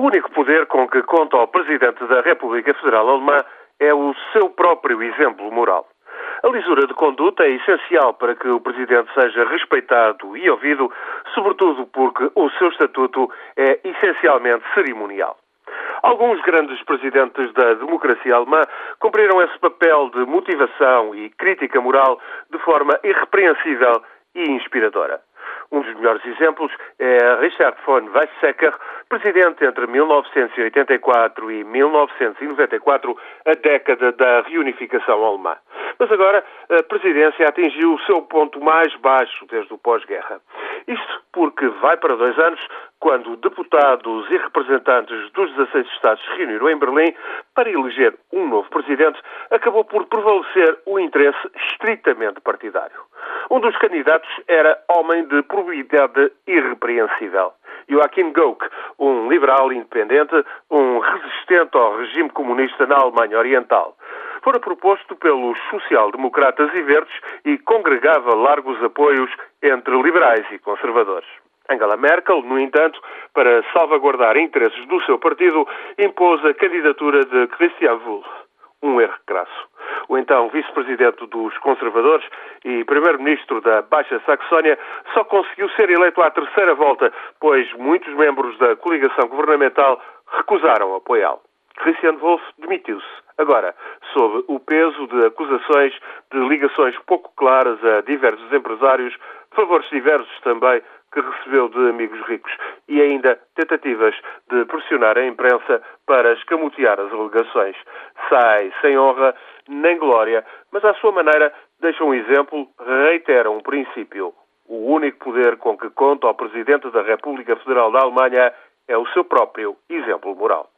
O único poder com que conta o Presidente da República Federal Alemã é o seu próprio exemplo moral. A lisura de conduta é essencial para que o Presidente seja respeitado e ouvido, sobretudo porque o seu estatuto é essencialmente cerimonial. Alguns grandes presidentes da democracia alemã cumpriram esse papel de motivação e crítica moral de forma irrepreensível e inspiradora. Um dos melhores exemplos é Richard von Weizsäcker, presidente entre 1984 e 1994, a década da reunificação alemã. Mas agora a presidência atingiu o seu ponto mais baixo desde o pós-guerra. Isto porque vai para dois anos, quando deputados e representantes dos 16 Estados se reuniram em Berlim para eleger um novo presidente, acabou por prevalecer o interesse estritamente partidário. Um dos candidatos era homem de probidade irrepreensível. Joachim Gauck, um liberal independente, um resistente ao regime comunista na Alemanha Oriental. Fora proposto pelos social-democratas e verdes e congregava largos apoios entre liberais e conservadores. Angela Merkel, no entanto, para salvaguardar interesses do seu partido, impôs a candidatura de Christian Wolff. Um erro crasso então vice-presidente dos conservadores e primeiro-ministro da Baixa Saxónia, só conseguiu ser eleito à terceira volta, pois muitos membros da coligação governamental recusaram apoiá-lo. Christian Wolff demitiu-se. Agora, sob o peso de acusações de ligações pouco claras a diversos empresários, favores diversos também que recebeu de amigos ricos e ainda tentativas de pressionar a imprensa para escamotear as alegações. Sai sem honra nem glória, mas à sua maneira deixa um exemplo, reitera um princípio. O único poder com que conta o Presidente da República Federal da Alemanha é o seu próprio exemplo moral.